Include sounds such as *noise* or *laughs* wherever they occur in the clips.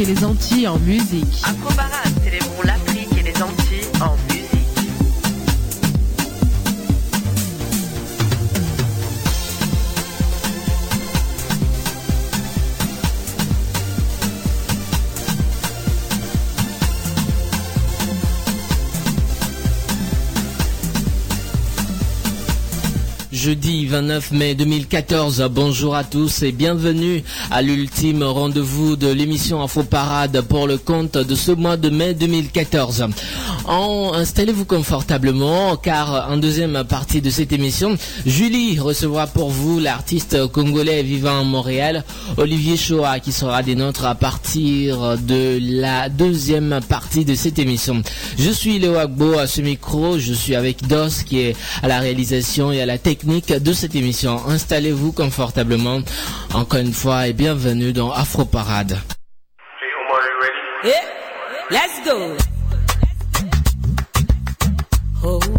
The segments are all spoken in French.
et les Antilles en musique. 29 mai 2014, bonjour à tous et bienvenue à l'ultime rendez-vous de l'émission Info Parade pour le compte de ce mois de mai 2014. En, installez-vous confortablement car en deuxième partie de cette émission, Julie recevra pour vous l'artiste congolais vivant à Montréal, Olivier Choa, qui sera des nôtres à partir de la deuxième partie de cette émission. Je suis Léo Agbo à ce micro, je suis avec Dos qui est à la réalisation et à la technique de cette émission. Installez-vous confortablement encore une fois et bienvenue dans Afro Parade. Yeah, let's go. Oh, oh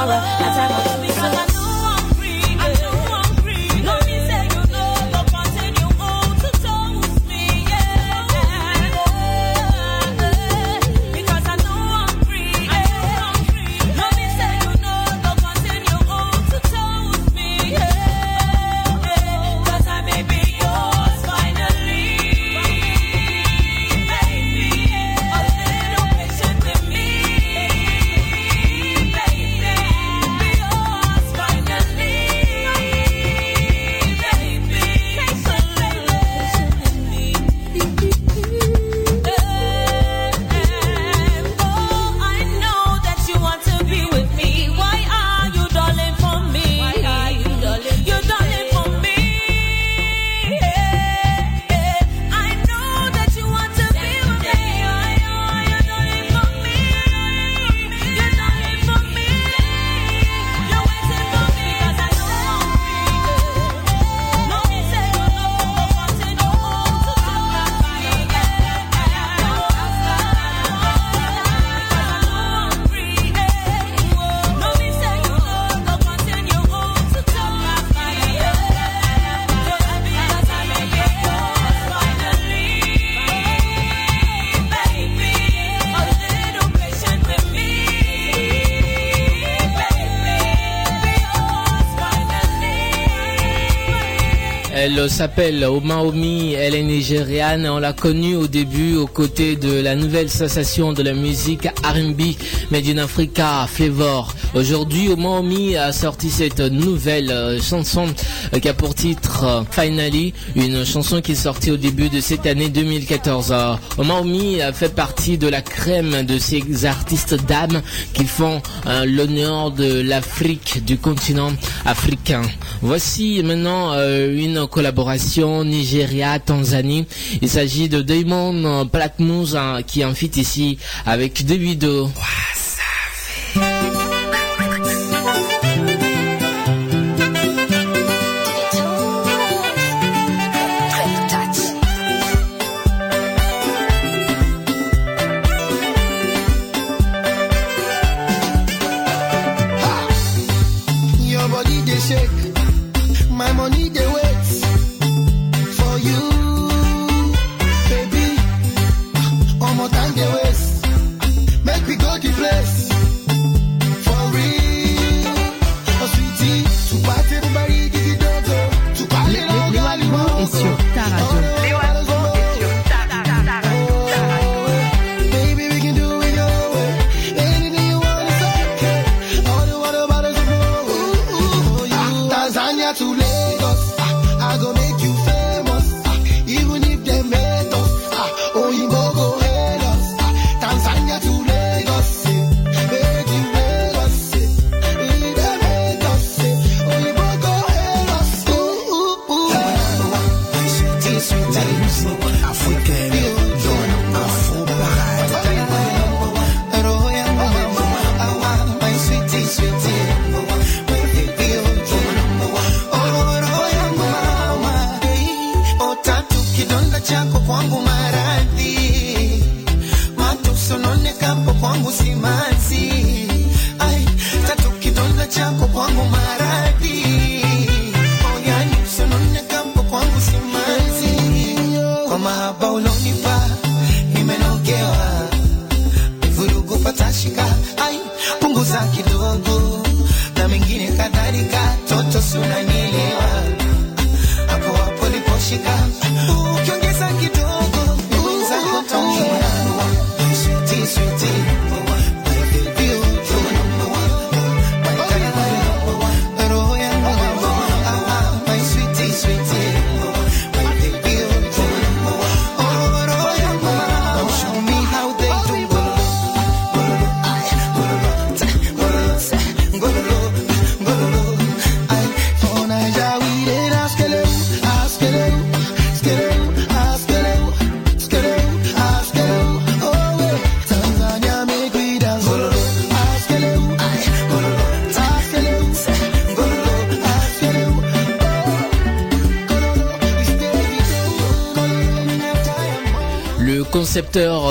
tomorrow. Elle s'appelle Omaomi, elle est nigériane. On l'a connue au début aux côtés de la nouvelle sensation de la musique R&B Made in Africa, Flavor. Aujourd'hui, Omaomi a sorti cette nouvelle euh, chanson euh, qui a pour titre euh, Finally, une chanson qui est sortie au début de cette année 2014. Euh, Omaomi a fait partie de la crème de ces artistes dames qui font l'honneur de l'Afrique, du continent africain. Voici maintenant une collaboration Nigeria-Tanzanie. Il s'agit de Damon Platnumz hein, qui en fit ici avec Davido. Your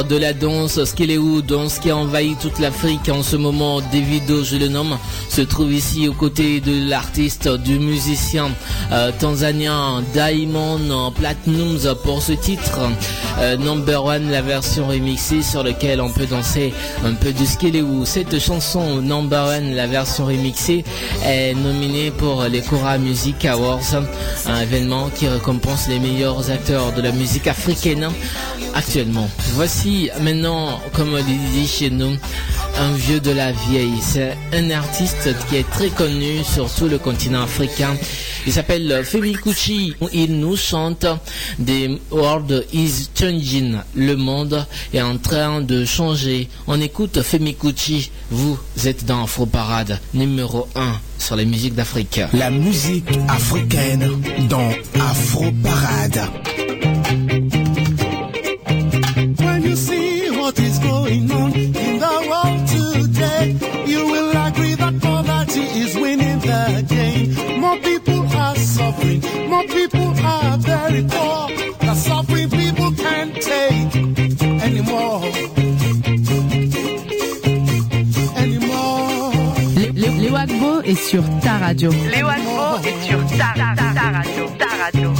de la danse Skelewu, danse qui a envahi toute l'Afrique en ce moment, Davido, je le nomme, se trouve ici aux côtés de l'artiste, du musicien euh, tanzanien Diamond Platnumz pour ce titre. Euh, Number One, la version remixée sur lequel on peut danser un peu du Skelewu. Cette chanson Number One, la version remixée, est nominée pour les Cora Music Awards, un événement qui récompense les meilleurs acteurs de la musique africaine actuellement. Voici maintenant, comme on dit chez nous, un vieux de la vieille. C'est un artiste qui est très connu sur tout le continent africain. Il s'appelle Femi Kuti. Il nous chante The World is Changing. Le monde est en train de changer. On écoute Femi Kuti. Vous êtes dans Afro Parade numéro 1 sur les musiques d'Afrique. La musique africaine dans Afro Parade. Sur ta radio. Léo Agbo est sur ta, ta, ta, ta radio. Ta radio.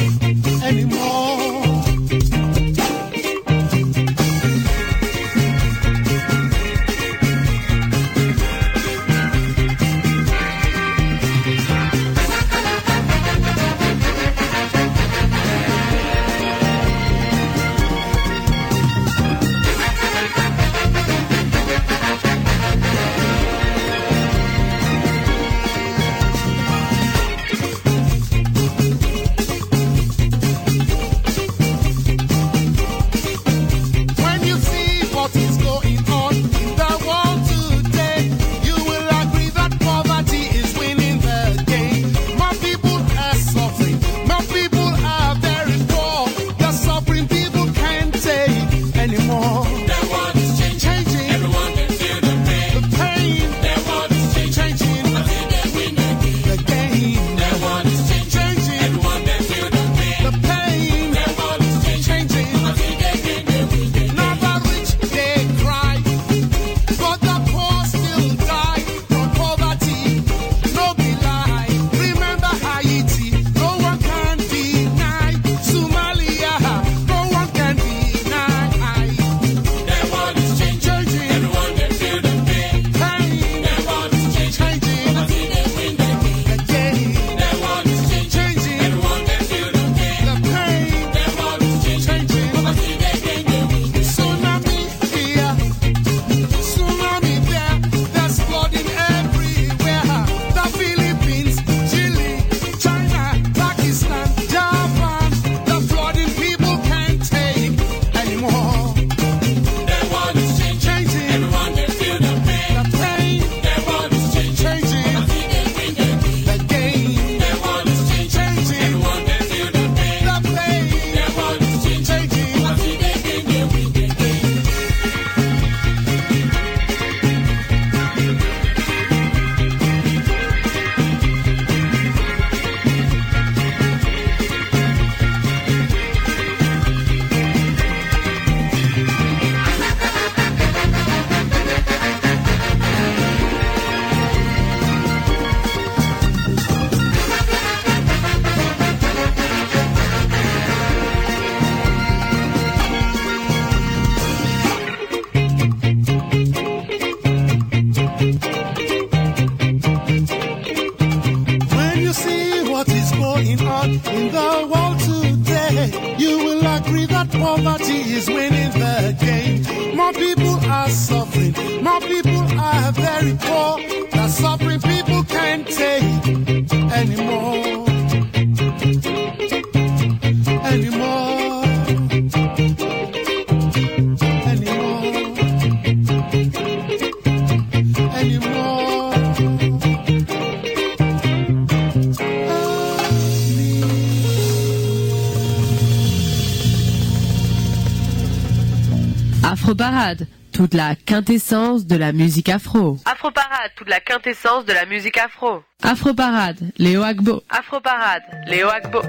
Afro Parade, toute la quintessence de la musique afro. Afro Parade, toute la quintessence de la musique afro. Afro Parade, Léo Agbo. Afro Parade, Léo Agbo.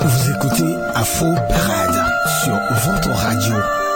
Vous écoutez Afro Parade sur votre radio.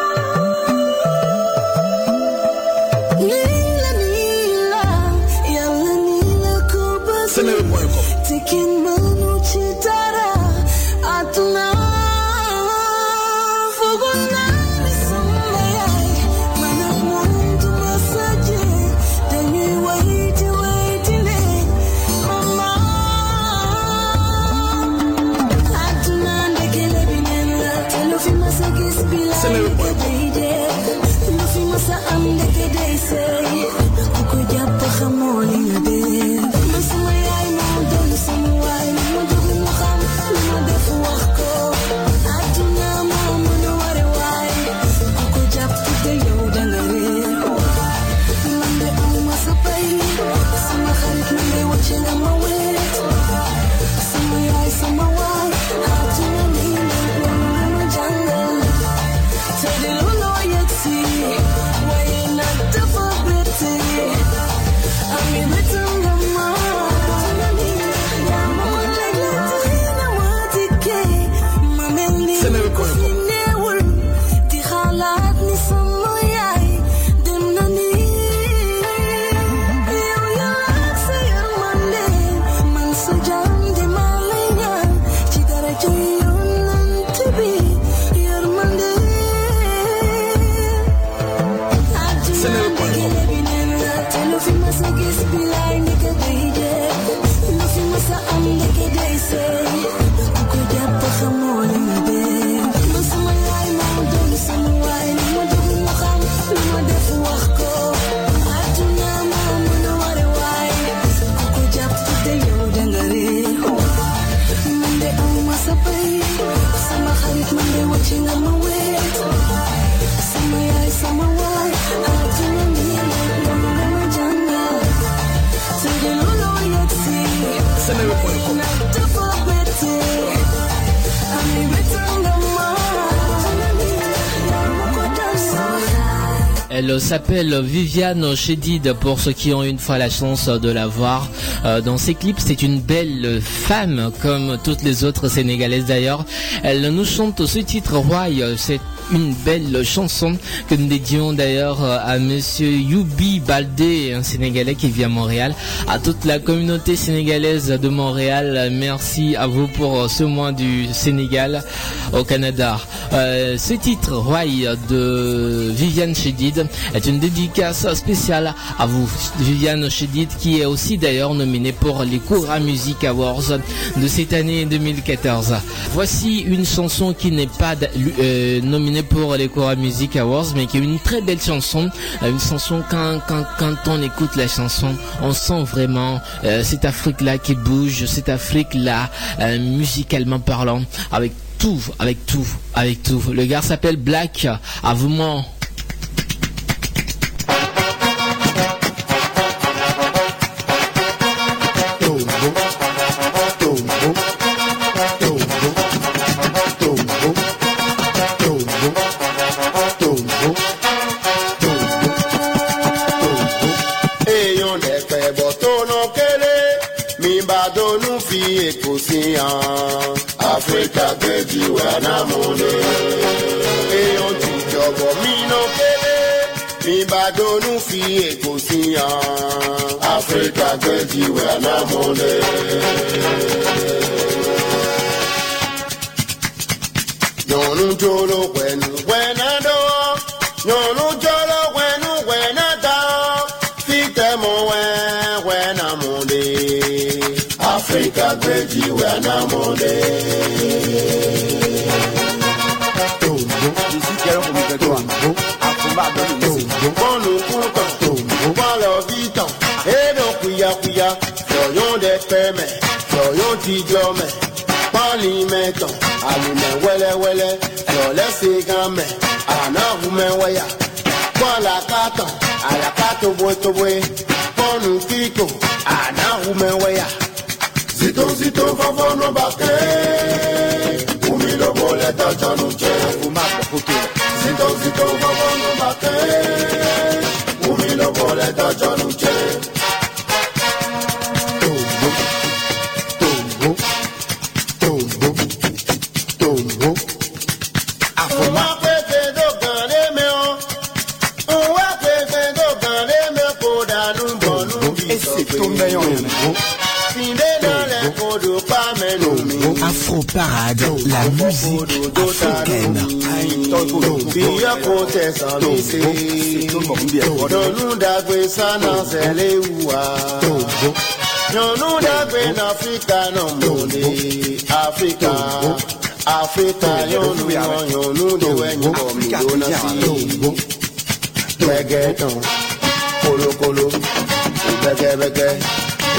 Viviane Chédid pour ceux qui ont une fois la chance de la voir euh, dans ses clips. C'est une belle femme comme toutes les autres sénégalaises d'ailleurs. Elle nous chante ce titre Roy. Une belle chanson que nous dédions d'ailleurs euh, à monsieur Youbi Baldé, un Sénégalais qui vit à Montréal. À toute la communauté sénégalaise de Montréal, merci à vous pour euh, ce mois du Sénégal au Canada. Euh, ce titre, Roy de Viviane Chédid, est une dédicace spéciale à vous, Viviane Chédid, qui est aussi d'ailleurs nominée pour les Koura Music Awards de cette année 2014. Voici une chanson qui n'est pas nominée pour les Koura Music Awards, mais qui est une très belle chanson. Euh, Une chanson quand, quand, quand on écoute la chanson, on sent vraiment euh, cette Afrique-là qui bouge, cette Afrique-là euh, musicalement parlant, avec tout, avec tout, avec tout. Le gars s'appelle Black. À vous, áfíríkà you wà lámúlẹ̀. èèyàn on jọ̀bọ̀ mí ná kélé mi bá donú fi èkó sí yan. áfíríkà kejì wà lámúlẹ̀. yọ̀nù when pẹ̀lú pẹ̀lú dán yọ̀nù jòrò. kakweji wẹ namọde. bọ́ọ̀lù kún tán. Bọ́ọ̀lù ọ̀bí tán. Èèdò kùyàkùyà. Lọ́yún dẹ pẹ́ mẹ́. Lọ́yún ti jọ mẹ́. Pọ́ọ̀lì mẹ́ tán àlùmẹ̀ wẹ́lẹ́wẹ́lẹ́. Lọ́lẹ́sẹ̀ gan mẹ́. Ànáhùnmẹ́ wẹ́yà. Bọ́ọ̀lù àkàtàn àyàkà tóbótóbó. Pọ́ọ̀nù kíkò. Ànáhùnmẹ́ wẹ́yà. Ziton, ziton, van van no bate Umi lo boleta ja nou che Ziton, ziton, van van no bate Umi lo boleta ja nou che Tombo, tombo, tombo, tombo Afoma Esse tom da yon yon Finde nan Afro Parade, la musique africaine. nyɔnu dagbe na afrika nɔ mɔle afrika afrika nyɔnu nyɔnu de wɛ nyɔnu mi do na si gbẹgẹ tán kolokolo gbẹgẹgbẹgẹ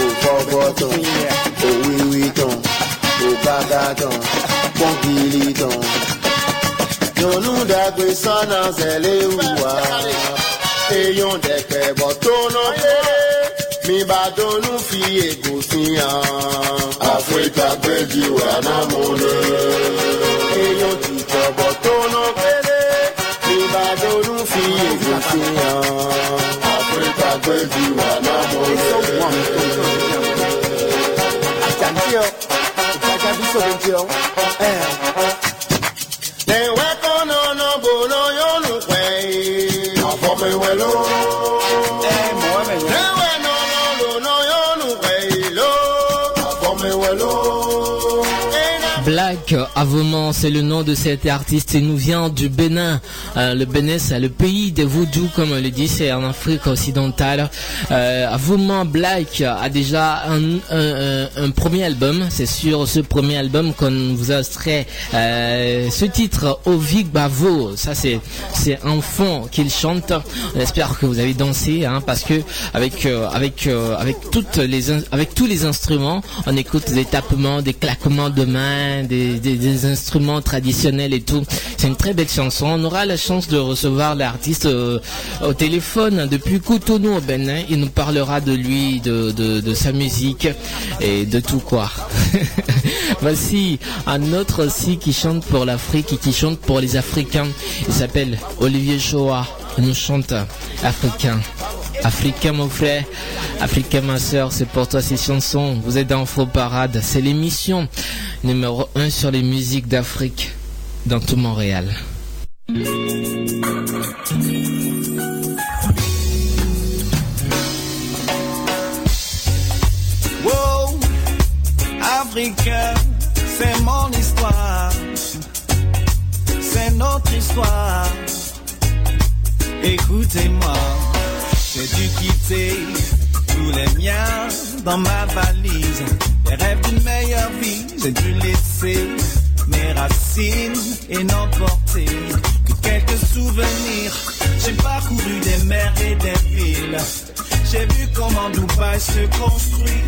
òfò bọ tán òwíwí tán, ògágá tán, pọ́ńkìlì tán. Yọ̀nù dàgbé sánà sẹ́lẹ̀ wùwà. Èèyàn dẹ̀kẹ̀ bọ̀ tó ná pé mi bá dọ́nù fi ègò sí hàn. Áfíríkà gbèjì wà lè. Èèyàn ti jọ̀bọ̀ tó ná péré mi bá dọ́nù fi ègò sí hàn. Áfíríkà gbèjì wà Blood. Avement, c'est le nom de cet artiste. Il nous vient du Bénin. Euh, le Bénin, c'est le pays des vaudous, comme on le dit, c'est en Afrique occidentale. Euh, Black a déjà un, premier album. C'est sur ce premier album qu'on vous a extrait euh, ce titre, Ovig Bavo. Ça, c'est c'est un fond qu'il chante. On espère que vous avez dansé, hein, parce que avec euh, avec avec toutes les avec tous les instruments, on écoute des tapements, des claquements de mains, des, des, instruments traditionnels et tout. C'est une très belle chanson. On aura la chance de recevoir l'artiste euh, au téléphone depuis Cotonou au Bénin. Il nous parlera de lui, de sa musique et de tout quoi. *laughs* Voici un autre aussi qui chante pour l'Afrique et qui chante pour les Africains. Il s'appelle Olivier Shoah. Il nous chante africain. Africain mon frère, Africain ma soeur, c'est pour toi ces chansons. Vous êtes dans Faux Parade. C'est l'émission numéro 1 sur les musiques d'Afrique dans tout Montréal. Wow, africain, c'est mon histoire. C'est notre histoire. Écoutez-moi, j'ai dû quitter tous les miens dans ma valise. Les rêves d'une meilleure vie, j'ai dû laisser mes racines et n'emporter que quelques souvenirs. J'ai parcouru des mers et des villes. J'ai vu comment Dubaï se construit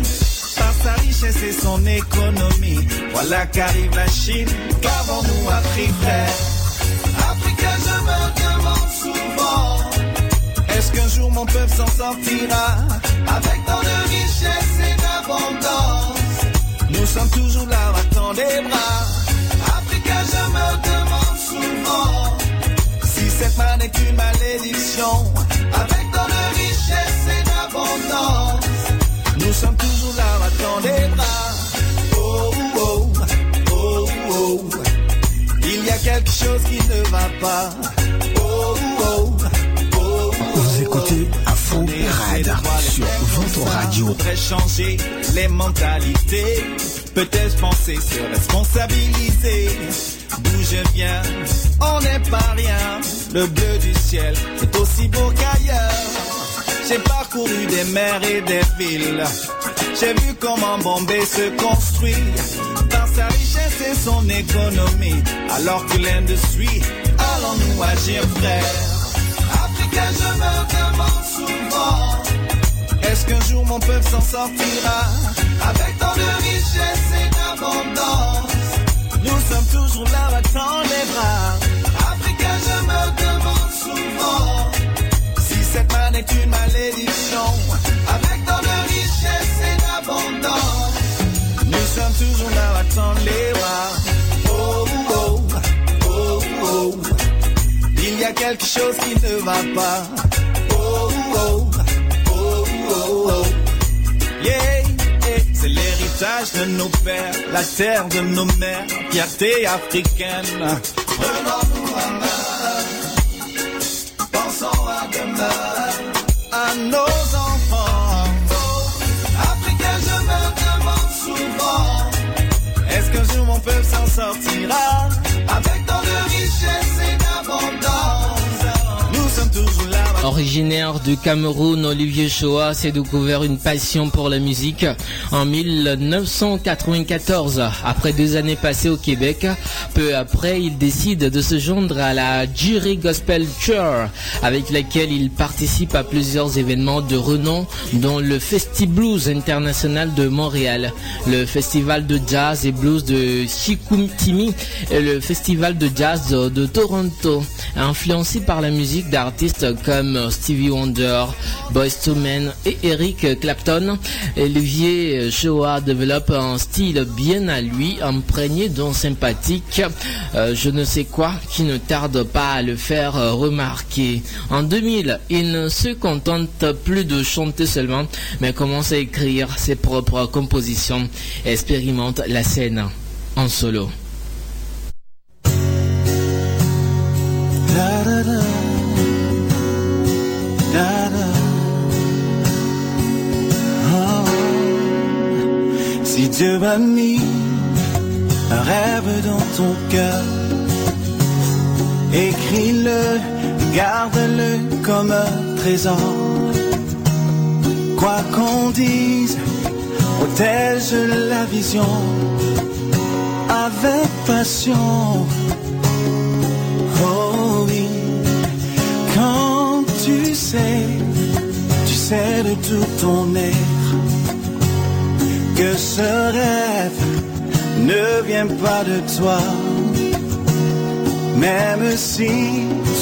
par sa richesse et son économie. Voilà qu'arrive la Chine, qu'avons-nous appris frère? Africain, je me demande souvent Est-ce qu'un jour mon peuple s'en sortira? Avec tant de richesse et d'abondance. Nous sommes toujours là, battant des bras. Africain, je me demande souvent Si cette manne est une malédiction. Avec tant de richesse et d'abondance. Nous sommes toujours là, battant des bras. Oh, oh, oh, oh. Il y a quelque chose qui ne va pas Parade sur votre radio. Changer les mentalités. Peut-être penser se responsabiliser. D'où je viens, on n'est pas rien. Le bleu du ciel est aussi beau qu'ailleurs. J'ai parcouru des mers et des villes. J'ai vu comment Bombay se construit par sa richesse et son économie. Alors que l'industrie, allons-nous agir, frère Africain, je me demande souvent. Est-ce qu'un jour mon peuple s'en sortira? Avec tant de richesse et d'abondance Nous sommes toujours là tendre les bras. Africain, je me demande souvent Si cette manne est une malédiction. Avec tant de richesse et d'abondance Nous sommes toujours là tendre les bras a quelque chose qui ne va pas Oh, oh, oh, oh, oh Yeah, yeah. C'est l'héritage de nos pères, la terre de nos mères, fierté africaine. Prenons-nous en main, pensons à demain, à nos enfants. Africains, je me demande souvent, est-ce qu'un jour mon peuple s'en sortira avec tant de Originaire du Cameroun, Olivier Shoah s'est découvert une passion pour la musique en 1994. Après deux années passées au Québec, peu après, il décide de se joindre à la Jury Gospel Tour, avec laquelle il participe à plusieurs événements de renom, dont le Festi-Blues International de Montréal, le Festival de Jazz et Blues de Chicoutimi et le Festival de Jazz de, de Toronto. Influencé par la musique d'artistes comme Stevie Wonder, Boyz II Men et Eric Clapton, Olivier Shoah développe un style bien à lui, imprégné d'un sympathique euh, je ne sais quoi qui ne tarde pas à le faire remarquer. En 2000, il ne se contente plus de chanter seulement, mais commence à écrire ses propres compositions et expérimente la scène en solo. Oh. Si Dieu m'a mis un rêve dans ton cœur, écris-le, garde-le comme un trésor. Quoi qu'on dise, protège la vision avec passion. Sais, tu sais de tout ton être que ce rêve ne vient pas de toi. Même si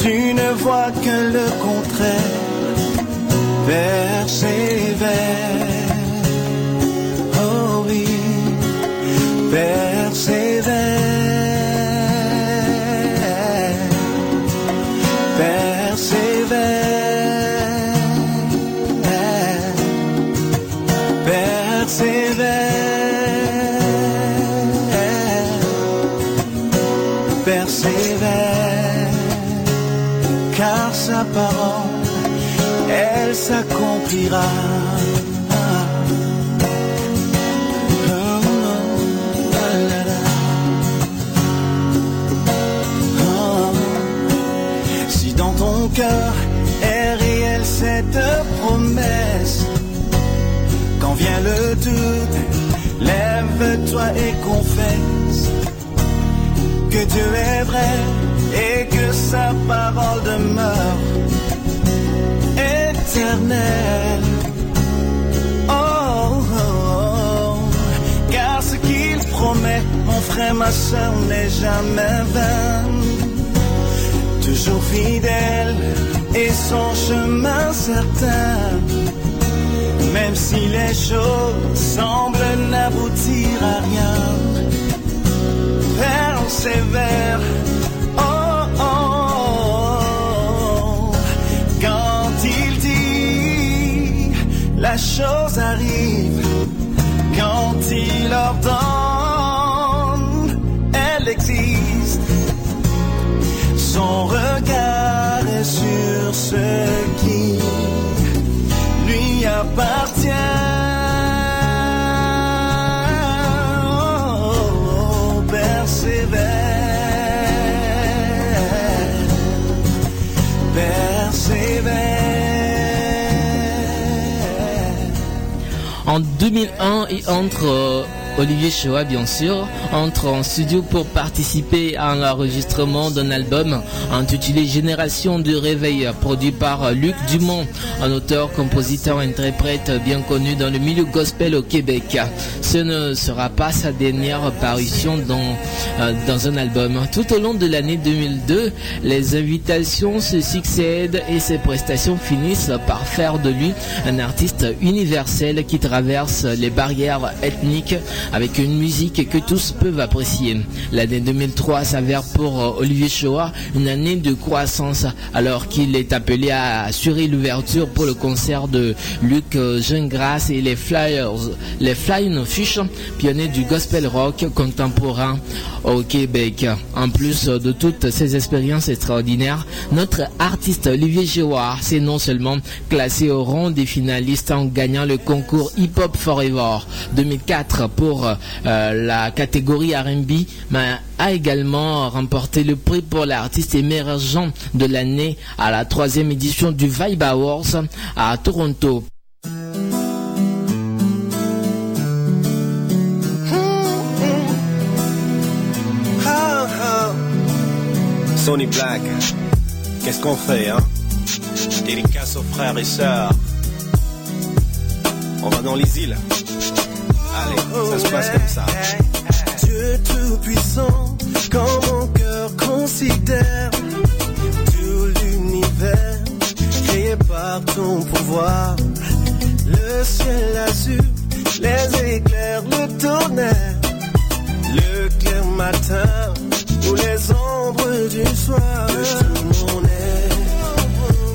tu ne vois que le contraire, persévère. Oh oui, persévère. Elle s'accomplira. Si dans ton cœur est réelle cette promesse, quand vient le doute, lève-toi et confesse que Dieu est vrai et que sa parole demeure Oh, oh, oh. car ce qu'il promet, mon frère, ma soeur, n'est jamais vain. Toujours fidèle et son chemin certain. Même si les choses semblent n'aboutir à rien, persévère. Chose arrive. Quand il ordonne, elle existe. Son regard est sur ce qui lui appartient. 2001, il entre euh, Olivier Choa, bien sûr, entre en studio pour participer à l'enregistrement d'un album intitulé Génération de réveil, produit par Luc Dumont, un auteur, compositeur, interprète bien connu dans le milieu gospel au Québec. Ce ne sera pas sa dernière parution dans, euh, dans un album. Tout au long de l'année 2002, les invitations se succèdent et ses prestations finissent par faire de lui un artiste universel qui traverse les barrières ethniques avec une musique que tous peuvent apprécier. L'année 2003 s'avère pour euh, Olivier Choa une année de croissance alors qu'il est appelé à assurer l'ouverture pour le concert de Luc euh, Gingras et les Flyers, les Flying Fish, pionniers du gospel rock contemporain au Québec. En plus de toutes ces expériences extraordinaires, notre artiste Olivier Choa s'est non seulement classé au rang des finalistes en gagnant le concours Hip Hop Forever 2004 pour euh, la catégorie R&B, mais a également remporté le prix pour l'artiste émergent de l'année à la troisième édition du Vibe Awards à Toronto. Sony Black, qu'est-ce qu'on fait, hein? Dédicace aux frères et sœurs. On va dans les îles. Allez, ça se passe comme ça. Dieu tout-puissant, quand mon cœur considère tout l'univers créé par ton pouvoir, le ciel azur, les éclairs, le tonnerre, le clair matin ou les ombres du soir, tout mon être.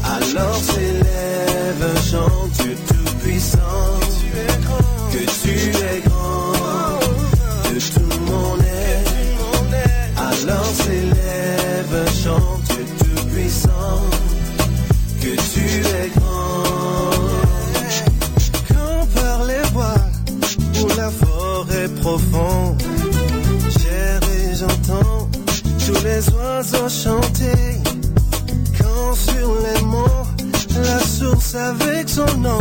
Alors s'élève un chant, Dieu tout-puissant, que j'erre et j'entends tous les oiseaux chanter. Quand sur les monts, la source avec son nom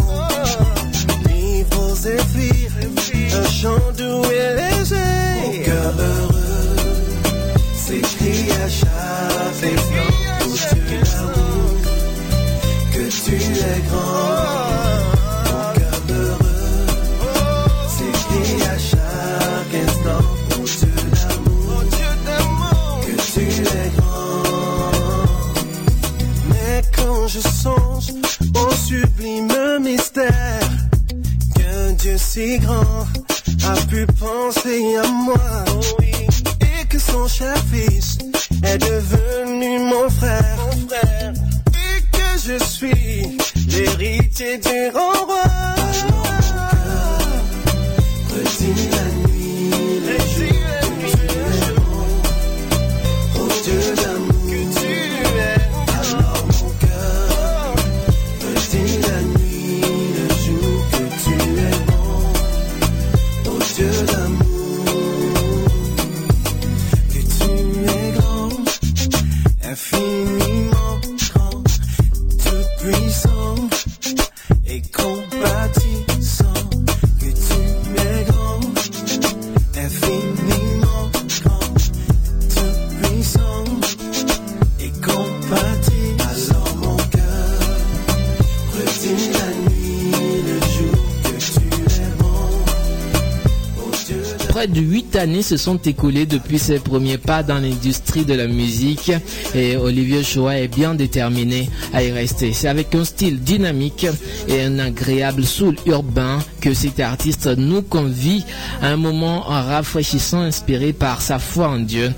se sont écoulées depuis ses premiers pas dans l'industrie de la musique et Olivier Choa est bien déterminé à y rester. C'est avec un style dynamique et un agréable soul urbain que cet artiste nous convie à un moment rafraîchissant inspiré par sa foi en Dieu.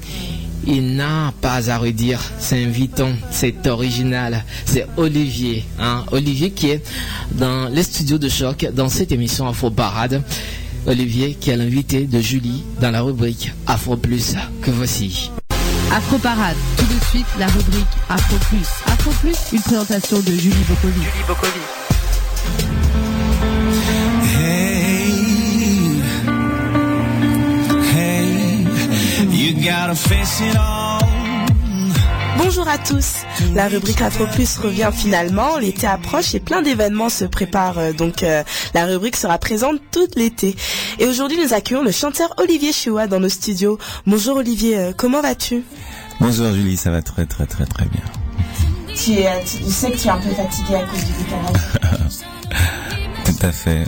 Il n'a pas à redire, c'est invitant, c'est original, c'est Olivier, hein, Olivier qui est dans les studios de choc dans cette émission Afro Parade. Olivier qui est l'invité de Julie dans la rubrique Afro Plus que voici. Afro Parade, tout de suite la rubrique Afro Plus. Afro Plus, une présentation de Julie Bocoli. Julie Bocoli. Hey, you gotta face it all. Bonjour à tous. La rubrique Afro Plus revient finalement. L'été approche et plein d'événements se préparent. euh, Donc euh, la rubrique sera présente tout l'été. Et aujourd'hui, nous accueillons le chanteur Olivier Chua dans nos studios. Bonjour Olivier, euh, comment vas-tu? Bonjour Julie, ça va très très très très bien. tu, es, tu, je sais que tu es un peu fatigué à cause du décalage. *laughs* Tout à fait. ouais.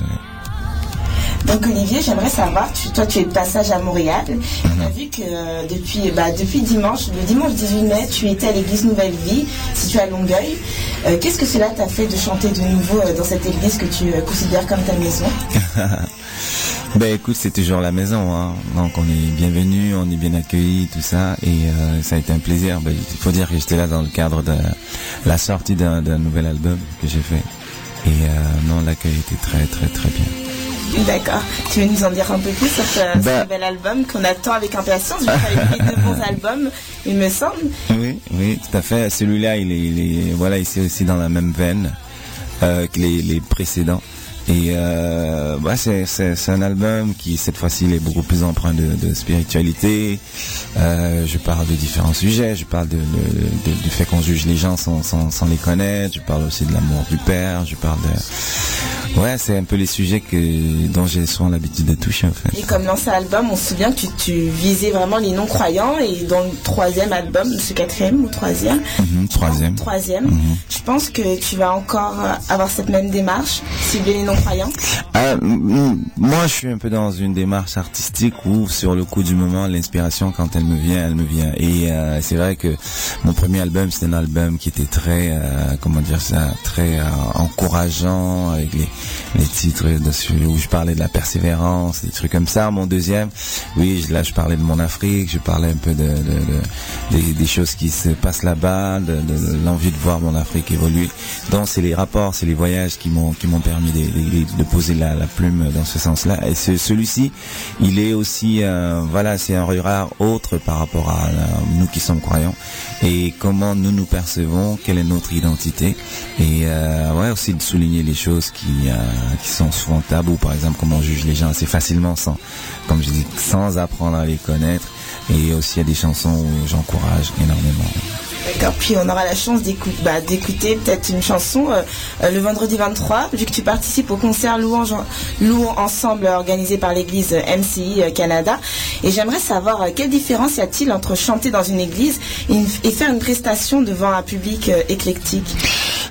Donc Olivier, j'aimerais savoir, tu, toi tu es de passage à Montréal. On a vu que euh, depuis, bah, depuis dimanche, le dimanche 18 mai, tu étais à l'église Nouvelle Vie, située à Longueuil. Euh, Qu'est-ce que cela t'a fait de chanter de nouveau euh, dans cette église que tu considères comme ta maison? *laughs* Ben écoute, c'est toujours la maison, hein. donc on est bienvenu, on est bien accueillis, tout ça, et euh, ça a été un plaisir. Ben, il faut dire que j'étais là dans le cadre de la sortie d'un d'un nouvel album que j'ai fait, et euh, non, l'accueil était très très très bien. D'accord. Tu veux nous en dire un peu plus sur ce, ce Bah. nouvel album qu'on attend avec impatience? Les deux bons *laughs* albums, il me semble. Oui, oui, tout à fait. Celui-là, il est, il est, voilà, il est aussi dans la même veine euh, que les, les précédents. Et euh, bah, c'est, un album qui, cette fois-ci, il est beaucoup plus empreint de, de spiritualité. Euh, je parle de différents sujets. Je parle de, de- de- du fait qu'on juge les gens sans, sans, sans les connaître. Je parle aussi de l'amour du père. Je parle de... Ouais, c'est un peu les sujets que, dont j'ai souvent l'habitude de toucher, en fait. Et comme l'ancien album, on se souvient que tu, tu visais vraiment les non-croyants et dans le troisième album, ce quatrième ou troisième, Mhm, troisième. troisième, Mhm. je pense que tu vas encore euh, avoir cette même démarche, cibler les non-croyants? Ah, moi, je suis un peu dans une démarche artistique où, sur le coup du moment, l'inspiration, quand elle me vient, elle me vient. Et euh, c'est vrai que mon premier album, c'était un album qui était très, euh, comment dire ça, très encourageant, avec les, les titres dessus où je parlais de la persévérance, des trucs comme ça. Mon deuxième, oui, là, je parlais de mon Afrique, je parlais un peu de, de- de- des, choses qui se passent là-bas, de, de l'envie de voir mon Afrique évoluer. Donc, c'est les rapports, c'est les voyages qui m'ont qui m'ont permis de, de- de poser la, plume dans ce sens-là. Et ce- celui-ci, il est aussi, euh, voilà, c'est un regard autre par rapport à euh, nous qui sommes croyants et comment nous nous percevons, quelle est notre identité et euh, ouais aussi de souligner les choses qui euh, qui sont souvent tabous, par exemple comment on juge les gens assez facilement sans, comme je dis, sans apprendre à les connaître. Et aussi il y a des chansons où j'encourage énormément. D'accord. Puis on aura la chance bah, d'écouter peut-être une chanson euh, euh, le vendredi 23, vu que tu participes au concert Louons Ensemble organisé par l'église MCI euh, Canada. Et j'aimerais savoir quelle différence y a-t-il entre chanter dans une église et, faire une prestation devant un public éclectique?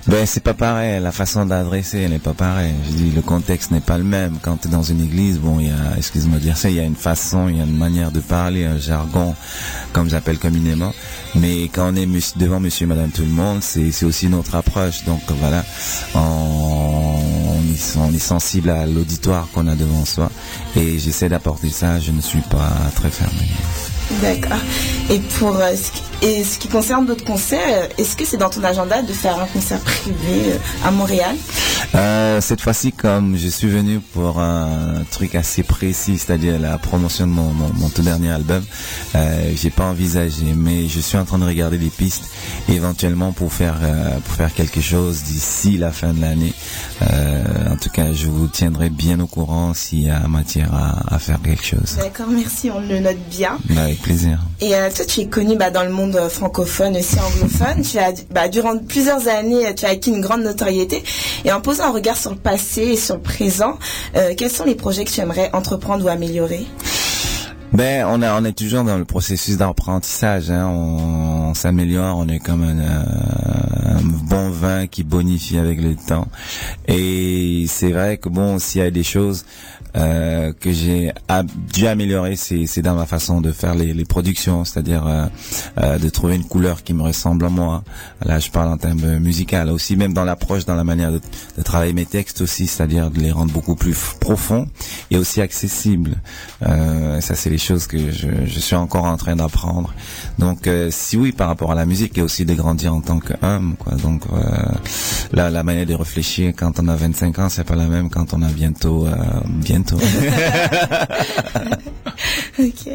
Ben c'est pas pareil, la façon d'adresser n'est pas pareille. Je dis le contexte n'est pas le même. Quand tu es dans une église, bon il y a, excuse-moi de dire ça, il y a une façon, il y a une manière de parler, un jargon, comme j'appelle communément. Mais quand on est devant Monsieur, et Madame, tout le monde, c'est c'est aussi notre approche. Donc voilà, on, on est, on est sensible à l'auditoire qu'on a devant soi, et j'essaie d'apporter ça. Je ne suis pas très fermé. D'accord. Et pour euh, ce, qui, et ce qui concerne d'autres concerts, est-ce que c'est dans ton agenda de faire un concert privé euh, à Montréal? Euh, cette fois-ci, comme je suis venu pour un truc assez précis, c'est-à-dire la promotion de mon, mon, mon tout dernier album, euh, j'ai pas envisagé, mais je suis en train de regarder les pistes, éventuellement pour faire euh, pour faire quelque chose d'ici la fin de l'année. En tout cas, je vous tiendrai bien au courant s'il y a matière à, à faire quelque chose. D'accord, merci, on le note bien. Avec plaisir. Et toi, tu es connu bah, dans le monde euh, francophone, aussi anglophone. Tu as, bah, durant plusieurs années, tu as acquis une grande notoriété. Et en posant un regard sur le passé et sur le présent, euh, quels sont les projets que tu aimerais entreprendre ou améliorer? Ben, on, est toujours dans le processus d'apprentissage. Hein. On, s'améliore, on est comme un, euh, un bon vin qui bonifie avec le temps. Et c'est vrai que bon, s'il y a des choses euh, que j'ai dû améliorer, c'est dans ma façon de faire les, les productions, c'est-à-dire euh, euh, de trouver une couleur qui me ressemble à moi. Là, je parle en termes musical, aussi même dans l'approche, dans la manière de, de travailler mes textes aussi, c'est-à-dire de les rendre beaucoup plus profonds et aussi accessibles. Euh, ça, c'est les choses que je, je suis encore en train d'apprendre. Donc, euh, si oui, par rapport à la musique, et aussi de grandir en tant qu'homme. Donc, euh, la, manière de réfléchir quand on a 25 ans, c'est pas la même quand on a bientôt, euh, bientôt. *laughs* Ok.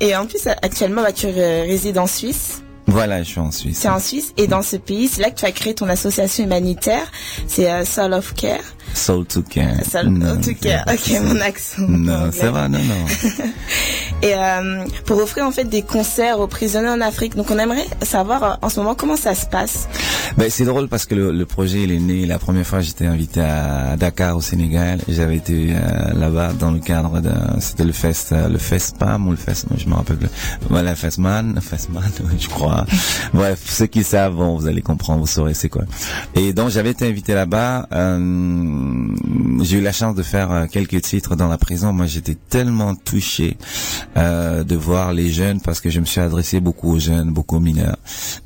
Et en plus, actuellement, bah, tu résides en Suisse. Voilà, je suis en Suisse. C'est en Suisse et dans ce pays, c'est là que tu as créé ton association humanitaire. C'est euh, Soul of Care. Soul to care. Soul Non, to Care. Ok, mon accent. Non, ça va, non, non. *laughs* Et euh, pour offrir en fait des concerts aux prisonniers en Afrique. Donc on aimerait savoir euh, en ce moment comment ça se passe? Ben, c'est drôle parce que le, le projet il est né la première fois j'étais invité à Dakar au Sénégal j'avais été euh, là-bas dans le cadre de c'était le fest euh, le festpam ou le fest je me rappelle plus. Voilà festman *laughs* festman oui, je crois. *laughs* Bref ceux qui savent bon, vous allez comprendre vous saurez c'est quoi. Et donc j'avais été invité là-bas euh, j'ai eu la chance de faire euh, quelques titres dans la prison. Moi j'étais tellement touché euh, de voir les jeunes parce que je me suis adressé beaucoup aux jeunes beaucoup aux mineurs.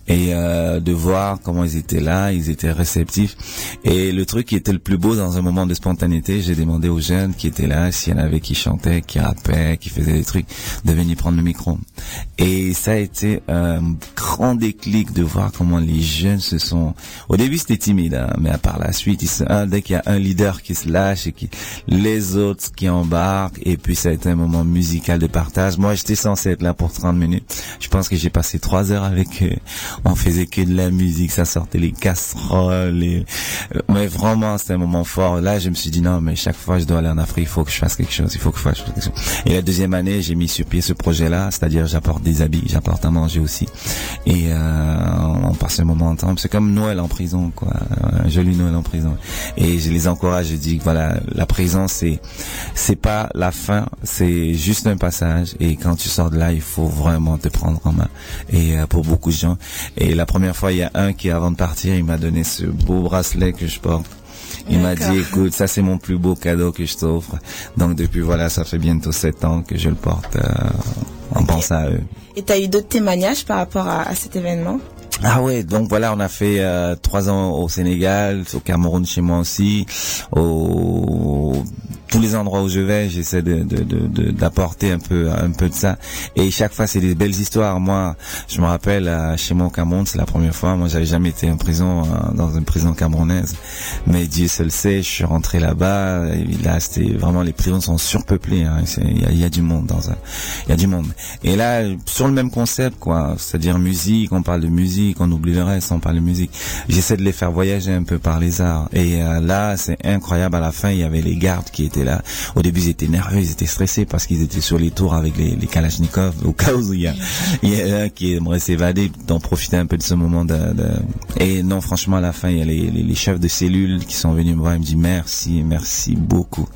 Et euh, de voir comment ils étaient là, ils étaient réceptifs. Et le truc qui était le plus beau dans un moment de spontanéité, j'ai demandé aux jeunes qui étaient là, s'il y en avait qui chantaient, qui rappaient, qui faisaient des trucs, de venir prendre le micro. Et ça a été un grand déclic de voir comment les jeunes se sont... Au début c'était timide, hein, mais par la suite, dès qu'il y a un leader qui se lâche et qui les autres qui embarquent, et puis ça a été un moment musical de partage. Moi j'étais censé être là pour 30 minutes. Je pense que j'ai passé trois heures avec eux on faisait que de la musique, ça les casseroles, euh, mais vraiment c'était un moment fort. Là, je me suis dit non, mais chaque fois je dois aller en Afrique, il faut que je fasse quelque chose, il faut que je fasse quelque chose. Et la deuxième année, j'ai mis sur pied ce projet-là, c'est-à-dire j'apporte des habits, j'apporte à manger aussi, et euh, on passe un moment ensemble. C'est comme Noël en prison, quoi, un joli Noël en prison. Et je les encourage, je dis voilà, la prison c'est c'est pas la fin, c'est juste un passage. Et quand tu sors de là, il faut vraiment te prendre en main. Et euh, pour beaucoup de gens. Et la première fois, il y a un qui, avant de partir, il m'a donné ce beau bracelet que je porte. Il m'a dit, écoute, ça c'est mon plus beau cadeau que je t'offre. Donc depuis, voilà, ça fait bientôt sept ans que je le porte euh, en pensant à eux. Et tu as eu d'autres témoignages par rapport à, à cet événement? Ah ouais, donc voilà, on a fait euh, trois ans au Sénégal, au Cameroun chez moi aussi, au tous les endroits où je vais, j'essaie de d'apporter un peu un peu de ça. Et chaque fois, c'est des belles histoires. Moi, je me rappelle chez moi au Cameroun, c'est la première fois. Moi, j'avais jamais été en prison euh, dans une prison camerounaise, mais Dieu seul sait. Je suis rentré là-bas. Là, c'était vraiment les prisons sont surpeuplées. hein. Il y, a, du monde dans un, il y a du monde. Et là, sur le même concept, quoi, c'est-à-dire musique. On parle de musique, on oublie le reste, on parle de musique. J'essaie de les faire voyager un peu par les arts. Et euh, là, c'est incroyable. À la fin, il y avait les gardes qui étaient là. Au début, ils étaient nerveux, ils étaient stressés parce qu'ils étaient sur les tours avec les, les Kalachnikov. Au cas où il y a, il y a un qui aimerait s'évader, d'en profiter un peu de ce moment de, de- Et non, franchement, à la fin, il y a les, les, les chefs de cellules qui sont venus me voir et me disent merci, merci beaucoup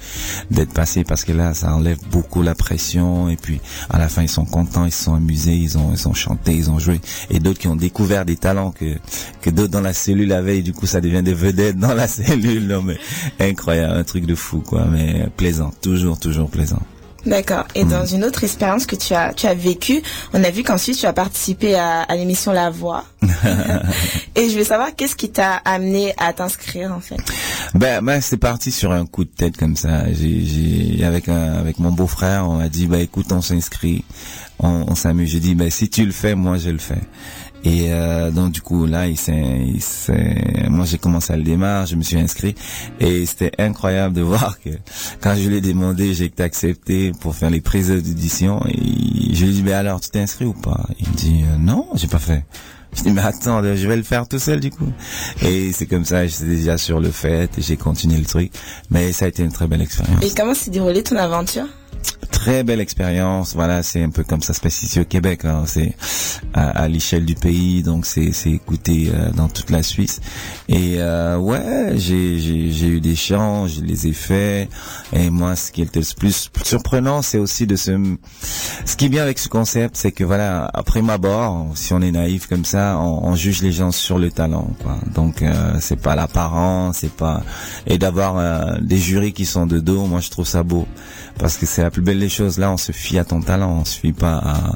d'être passé parce que là, ça enlève beaucoup la pression. Et puis, à la fin, ils sont contents, ils se sont amusés, ils ont, ils ont chanté, ils ont joué. Et d'autres qui ont découvert des talents que, que d'autres dans la cellule avaient. Et du coup, ça devient des vedettes dans la *laughs* cellule. Non, mais incroyable, un truc de fou, quoi. Mais plaisant, toujours, toujours plaisant. D'accord. Et dans une autre expérience que tu as, tu as vécue, on a vu qu'ensuite tu as participé à, à l'émission La Voix. *laughs* Et je veux savoir qu'est-ce qui t'a amené à t'inscrire en fait? Ben, ben c'est parti sur un coup de tête comme ça. J'ai, avec un, avec mon beau-frère, on a dit, bah écoute, on s'inscrit, on, on s'amuse. J'ai dit, ben si tu le fais, moi je le fais. Et euh, donc du coup là, il il moi j'ai commencé à le démarrer, je me suis inscrit et c'était incroyable de *laughs* voir que quand je lui ai demandé, j'ai été accepté pour faire les prises d'audition et je lui ai dit, mais alors tu t'es inscrit ou pas? Il me dit, euh, non, j'ai pas fait. Je dis, mais attends, je vais le faire tout seul du coup. Et c'est comme ça, j'étais déjà sur le fait j'ai continué le truc. Mais ça a été une très belle expérience. Et comment s'est déroulée ton aventure? Très belle expérience. Voilà, c'est un peu comme ça se passe ici au Québec. hein. C'est à, l'échelle du pays, donc c'est écouté euh, dans toute la Suisse. Et euh, ouais, j'ai j'ai eu des chants, je les ai faits. Et moi, ce qui était le plus surprenant, c'est aussi de se. Ce qui est bien avec ce concept, c'est que voilà, après ma abord, si on est naïf comme ça, on, juge les gens sur le talent. Quoi. Donc euh, c'est pas l'apparence, c'est pas et d'avoir euh, des jurys qui sont de dos. Moi, je trouve ça beau parce que c'est plus belle des choses. Là, on se fie à ton talent, on se fie pas à,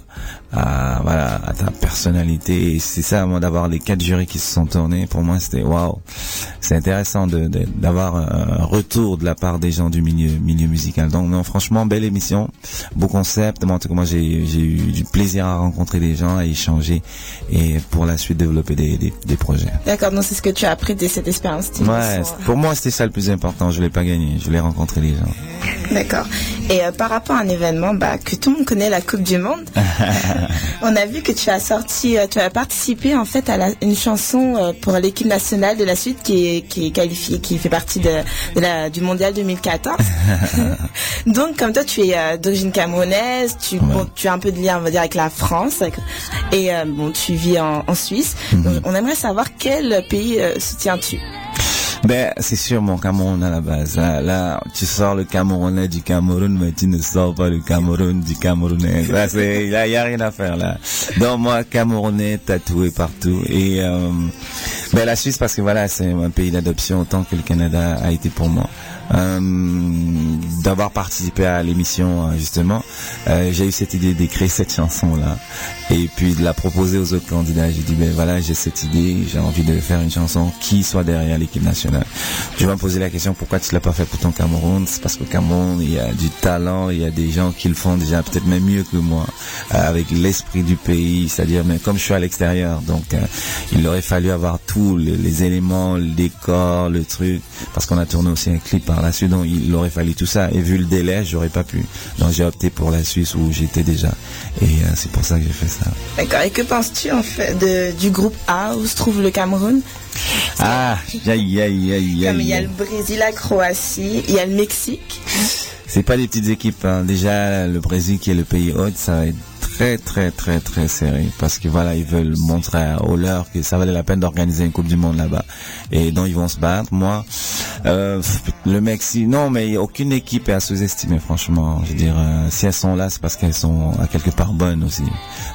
à voilà à ta personnalité. Et c'est ça, moi, d'avoir les quatre jurys qui se sont tournés. Pour moi, c'était waouh. C'est intéressant de de- d'avoir un retour de la part des gens du milieu milieu musical. Donc, non, franchement, belle émission, beau concept. Moi, en tout cas, moi, j'ai j'ai eu du plaisir à rencontrer des gens, à échanger et pour la suite développer des des, des projets. D'accord, donc c'est ce que tu as appris de cette expérience. Ouais, pour moi, c'était ça le plus important. Je l'ai pas gagné, je l'ai rencontré les gens. D'accord. Et euh, par rapport à un événement bah, que tout le monde connaît, la Coupe du Monde. *laughs* On a vu que tu as sorti, euh, tu as participé en fait à la- une chanson euh, pour l'équipe nationale de la suite qui est, qui est qualifiée, qui fait partie de, de la, du Mondial 2014. *laughs* Donc comme toi, tu es euh, d'origine camerounaise, tu, bon, tu as un peu de lien, on va dire, avec la France, et euh, bon, tu vis en, en Suisse. Donc, on aimerait savoir quel pays euh, soutiens-tu? Ben, c'est sûr mon Cameroun à la base. Là, là, tu sors le Camerounais du Cameroun, mais tu ne sors pas le Cameroun du Camerounais. Là, c'est, là, y a rien à faire là. Donc moi, Camerounais tatoué partout. Et euh, ben la Suisse parce que voilà, c'est un pays d'adoption autant que le Canada a été pour moi. Euh, d'avoir participé à l'émission euh, justement, euh, j'ai eu cette idée d'écrire cette chanson là et puis de la proposer aux autres candidats. J'ai dit ben voilà, j'ai cette idée, j'ai envie de faire une chanson qui soit derrière l'équipe nationale. Je vais me poser la question pourquoi tu l'as pas fait pour ton Cameroun? C'est parce qu'au Cameroun il y a du talent, il y a des gens qui le font déjà peut-être même mieux que moi, avec l'esprit du pays, c'est-à-dire mais comme je suis à l'extérieur, donc il aurait fallu avoir tous les, les éléments, le décor, le truc, parce qu'on a tourné aussi un clip par la suite, donc il aurait fallu tout ça. Et vu le délai, j'aurais pas pu. Donc j'ai opté pour la Suisse où j'étais déjà, et euh, c'est pour ça que j'ai fait ça. D'accord. Et que penses-tu en fait de, du groupe A où se trouve le Cameroun? Ah, aïe, aïe, aïe, Comme il y a le Brésil, la Croatie, il y a le Mexique. C'est pas des petites équipes. hein. Déjà, le Brésil qui est le pays hôte, ça va être très très très très serré parce que voilà, ils veulent montrer à- aux leurs que ça valait la peine d'organiser une Coupe du Monde là-bas et donc ils vont se battre. Moi, euh, le Mexique, non, mais aucune équipe est à sous-estimer franchement. Je veux dire, euh, si elles sont là, c'est parce qu'elles sont à quelque part bonnes aussi.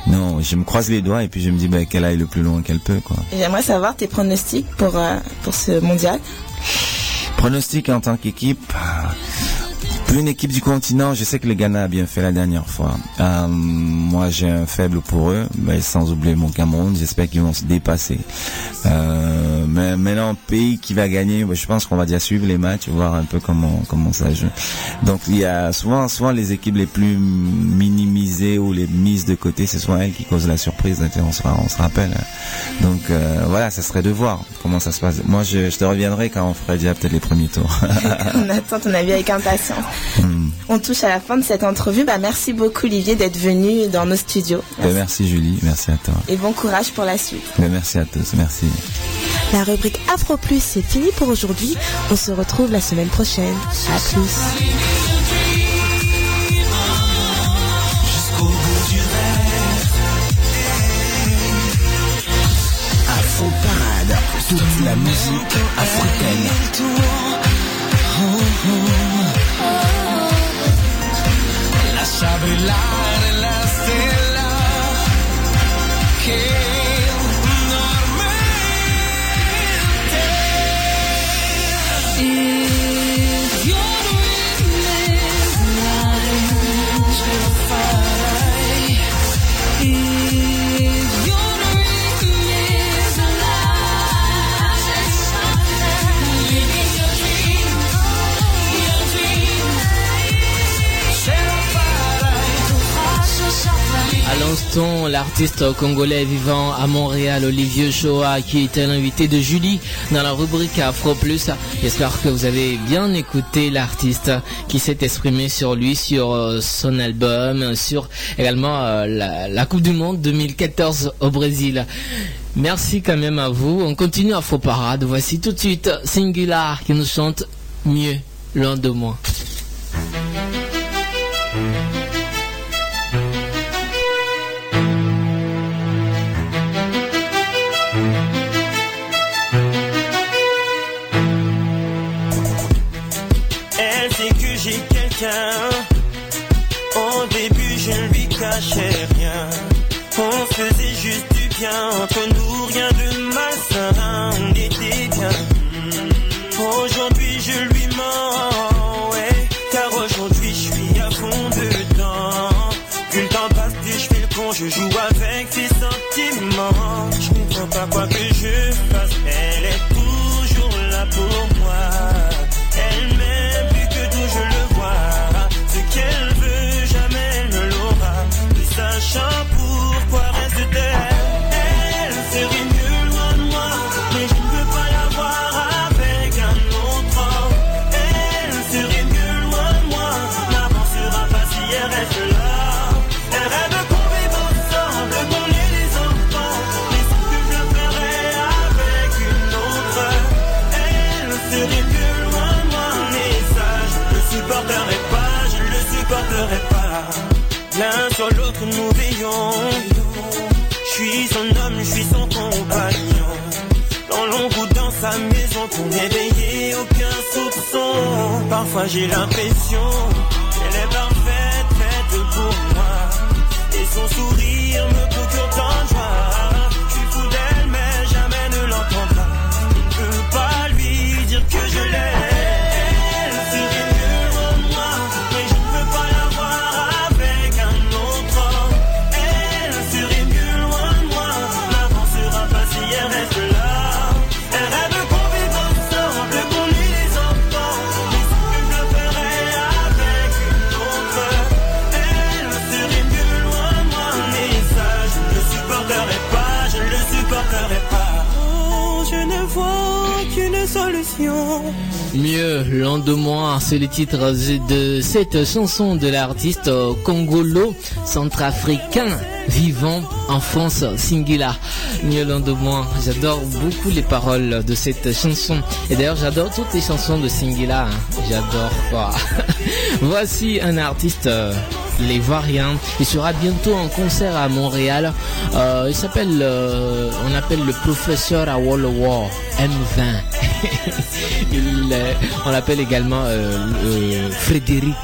Non, je me croise les doigts et puis je me dis ben, qu'elle aille le plus loin qu'elle peut quoi. J'aimerais savoir tes pronostics pour, euh, pour ce mondial. Pronostic en tant qu'équipe. Une équipe du continent, je sais que le Ghana a bien fait la dernière fois. Euh, moi, j'ai un faible pour eux, mais sans oublier mon Cameroun. J'espère qu'ils vont se dépasser. Euh, mais maintenant, pays qui va gagner, je pense qu'on va déjà suivre les matchs, voir un peu comment comment ça joue. Donc, il y a souvent les équipes les plus minimisées ou les mises de côté, c'est souvent elles qui causent la surprise. Donc, On se, on se rappelle. hein. Donc euh, voilà, ça serait de voir comment ça se passe. Moi, je, je te reviendrai quand on ferait déjà peut-être les premiers tours. *laughs* On attend ton avis avec impatience. On touche à la fin de cette entrevue. Bah, merci beaucoup Olivier d'être venu dans nos studios. Ben, merci Julie, merci à toi. Et bon courage pour la suite. Ben, merci à tous, merci. La rubrique Afro Plus, c'est fini pour aujourd'hui. On se retrouve la semaine prochaine. À plus. Jusqu'au bout du rêve. Afro Parade, toute la musique africaine. L'artiste congolais vivant à Montréal, Olivier Shoah, qui était l'invité de Julie dans la rubrique Afro Plus. J'espère que vous avez bien écouté l'artiste qui s'est exprimé sur lui, sur euh, son album, sur également euh, la, Coupe du Monde 2014 au Brésil. Merci quand même à vous. On continue Afro Parade. Voici tout de suite Singular qui nous chante mieux, loin de moi. Cachais rien. On faisait juste du bien. Entre titre de cette chanson de l'artiste euh, congolo centrafricain vivant en France, Singila. Mieux de moi. J'adore beaucoup les paroles de cette chanson. Et d'ailleurs, j'adore toutes les chansons de Singila. hein. J'adore quoi. *laughs* Voici un artiste. euh, les Variants. Il sera bientôt en concert à Montréal. Euh, il s'appelle, euh, on appelle le professeur à Wall War M20. *laughs* Euh, on l'appelle également euh, euh, Frédéric.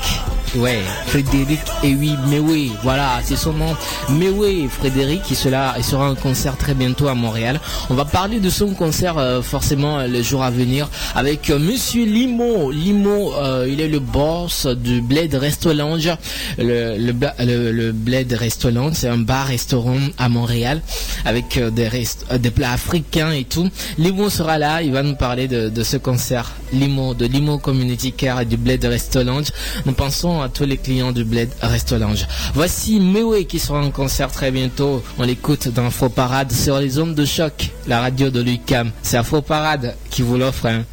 Ouais, Frédéric et oui, mais oui, voilà, c'est son nom. Mais oui, Frédéric, il sera, en concert très bientôt à Montréal. On va parler de son concert euh, forcément euh, les jours à venir avec euh, Monsieur Limo. Limo, il est le boss du Bled Resto Lounge. Le, le, bla- le, le Bled Resto Lounge, c'est un bar-restaurant à Montréal avec des, plats africains et tout. Limo sera là, il va nous parler de, ce concert. Limo, de Limo Community Care et du Bled Resto Lounge. Nous pensons tous les clients du Bled Resto Lounge. Voici Mewe qui sera en concert très bientôt. On l'écoute dans Faux Parade sur les ondes de choc, la radio de l'UCAM. C'est Faux Parade qui vous l'offre. hein.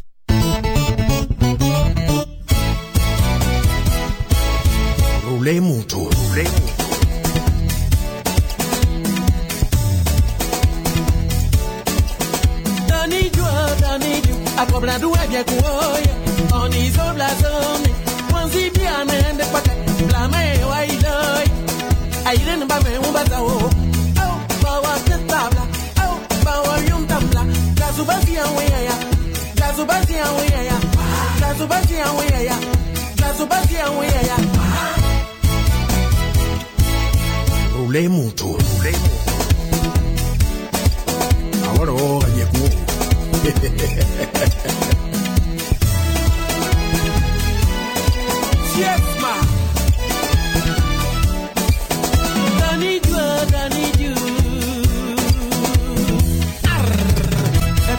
Roulez moto. Roulez Blame wai *laughs*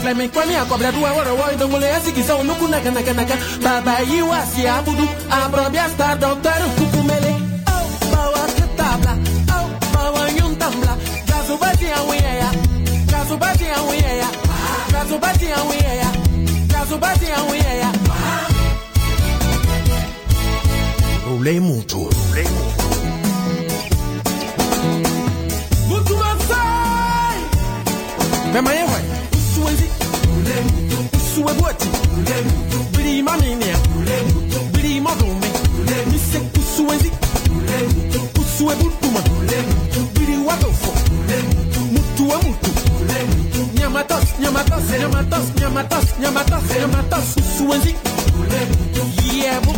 flame kwani akobra duwa woro wo idongole asiki so nuku naka naka naka. Baba yiwa si abudu abrobia star doctor kukumele. Oh bawa tabla oh bawa nyuntambla gazubati awiya ya gazubati awiya ya gazubati awiya ya gazubati awiya ya Rulé mucho, rulé mucho. bɛma yɛ hwan wosuwa nti wosuwa bu ati biri ma mi nea biri ma dum me misɛ wosuwa nti wosuwa bu duma biri wa do fo. Mutuwa mutu. Nyamatas nyamatas nyamatas nyamatas nyamatas nyamatas wosuwa nti yɛ bu.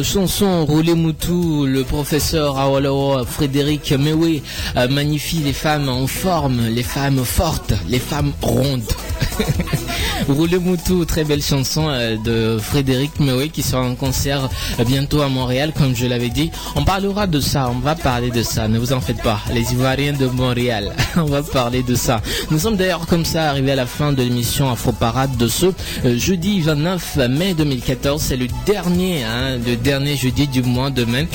Chanson Roulé Moutou, le professeur Awolowo Frédéric Mewe euh, magnifie les femmes en forme, les femmes fortes, les femmes rondes. *laughs* Roulé Moutou, très belle chanson euh, de Frédéric Mewe qui sera en concert euh, bientôt à Montréal, comme je l'avais dit. On parlera de ça, on va parler de ça, ne vous en faites pas. Les Ivoiriens de Montréal, *laughs* on va parler de ça. Nous sommes d'ailleurs comme ça arrivés à la fin de l'émission Afro Parade de ce euh, jeudi 29 mai 2014. C'est le dernier, hein, le dernier jeudi du mois de mai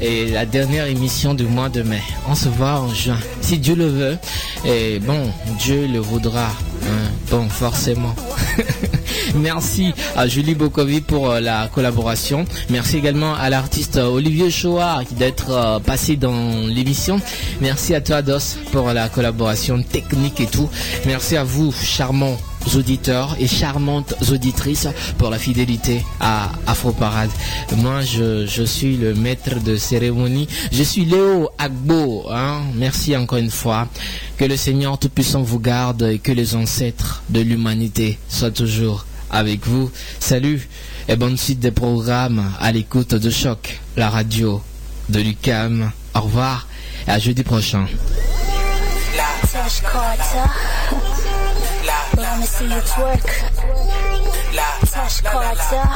et la dernière émission du mois de mai. On se voit en juin, si Dieu le veut. Et bon, Dieu le voudra. hein. Bon, forcément. *laughs* Merci à Julie Bokovi pour euh, la collaboration. Merci également à l'artiste euh, Olivier Chouard d'être euh, passé dans l'émission. Merci à toi Dos pour la collaboration technique et tout. Merci à vous, charmants auditeurs et charmantes auditrices pour la fidélité à Afro Parade. Moi, je, suis le maître de cérémonie. Je suis Léo Agbo. Hein. Merci encore une fois. Que le Seigneur Tout-Puissant vous garde et que les ancêtres de l'humanité soient toujours avec vous. Salut et bonne suite des programmes à l'écoute de Choc, la radio de Lucam. Au revoir et à jeudi prochain. Me see you twerk. Tash Carter.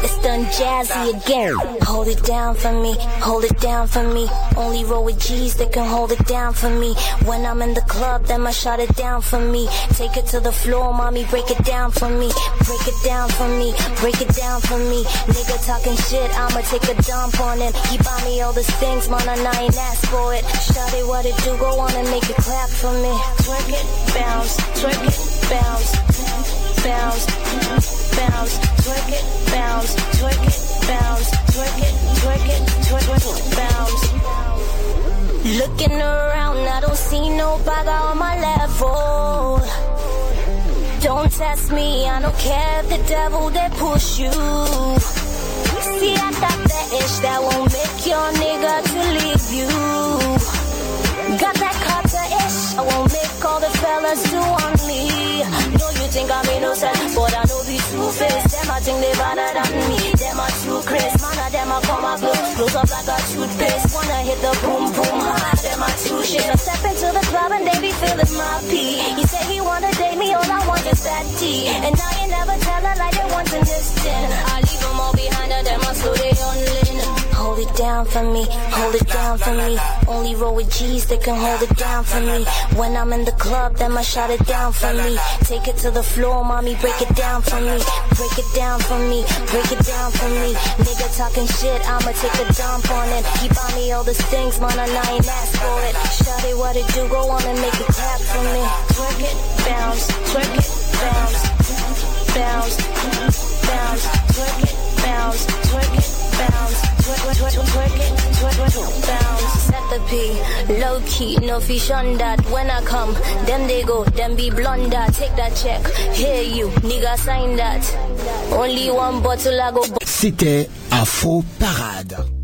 It's done jazzy again. Hold it down for me, hold it down for me. Only roll with G's that can hold it down for me. When I'm in the club, then I shut it down for me. Take it to the floor, mommy, break it down for me. Break it down for me, break it down for me. Nigga talking shit, I'ma take a dump on him. He buy me all these things, man, and I ain't asked for it. Shout it what it do, go on and make it clap for me. Twerk it, bounce, twerk it, bounce, bounce, bounce, twerk it, bounce, twerk it, bounce, twerk it, twerk it, twerk it, bounce. Looking around, I don't see no bugger on my level. Don't test me, I don't care if the devil that push you. See, I got that ish that won't make your nigga to leave you. Got that Carter ish, I won't make all the fellas do on think I'm innocent, but I know be two faced. Them I think they better than me. Them are too crazy, man, of them I come up close, close up like a toothpaste. Wanna hit the boom boom, ha, them are too shit. I step into the club and they be feeling my pee. He said he wanna date me, all I want is that tea. And I ain't never tell her like they want to listen. I leave them all behind and them I slow they on Hold it down for me, hold it down for me. Only roll with G's that can hold it down for me. When I'm in the club, then I shut it down for me. Take it to the floor, mommy, break it down for me. Break it down for me, break it down for me. Nigga talking shit, I'ma take a dump on it. He buy me all these things, man, I ain't asked for it. Shout it what it do, go on and make it clap for me. Twerk it, bounce, twerk it, bounce, bounce, bounce, twerk it, bounce, twerk it, bounce, twerk, low key, no fish on that. When I come, them they go, them be blunder. Take that check, hear you, nigga sign that. Only one bottle I go. C'était Afro Parade.